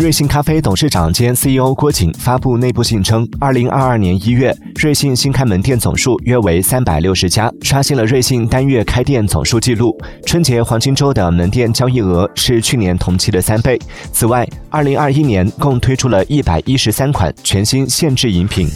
瑞幸咖啡董事长兼 ceo 郭锦发布内部信称二零二二年一月瑞幸新开门店总数约为三百六十家刷新了瑞幸单月开店总数记录。春节黄金周的门店交易额是去年同期的三倍。此外二零二一年共推出了一百一十三款全新限制饮品。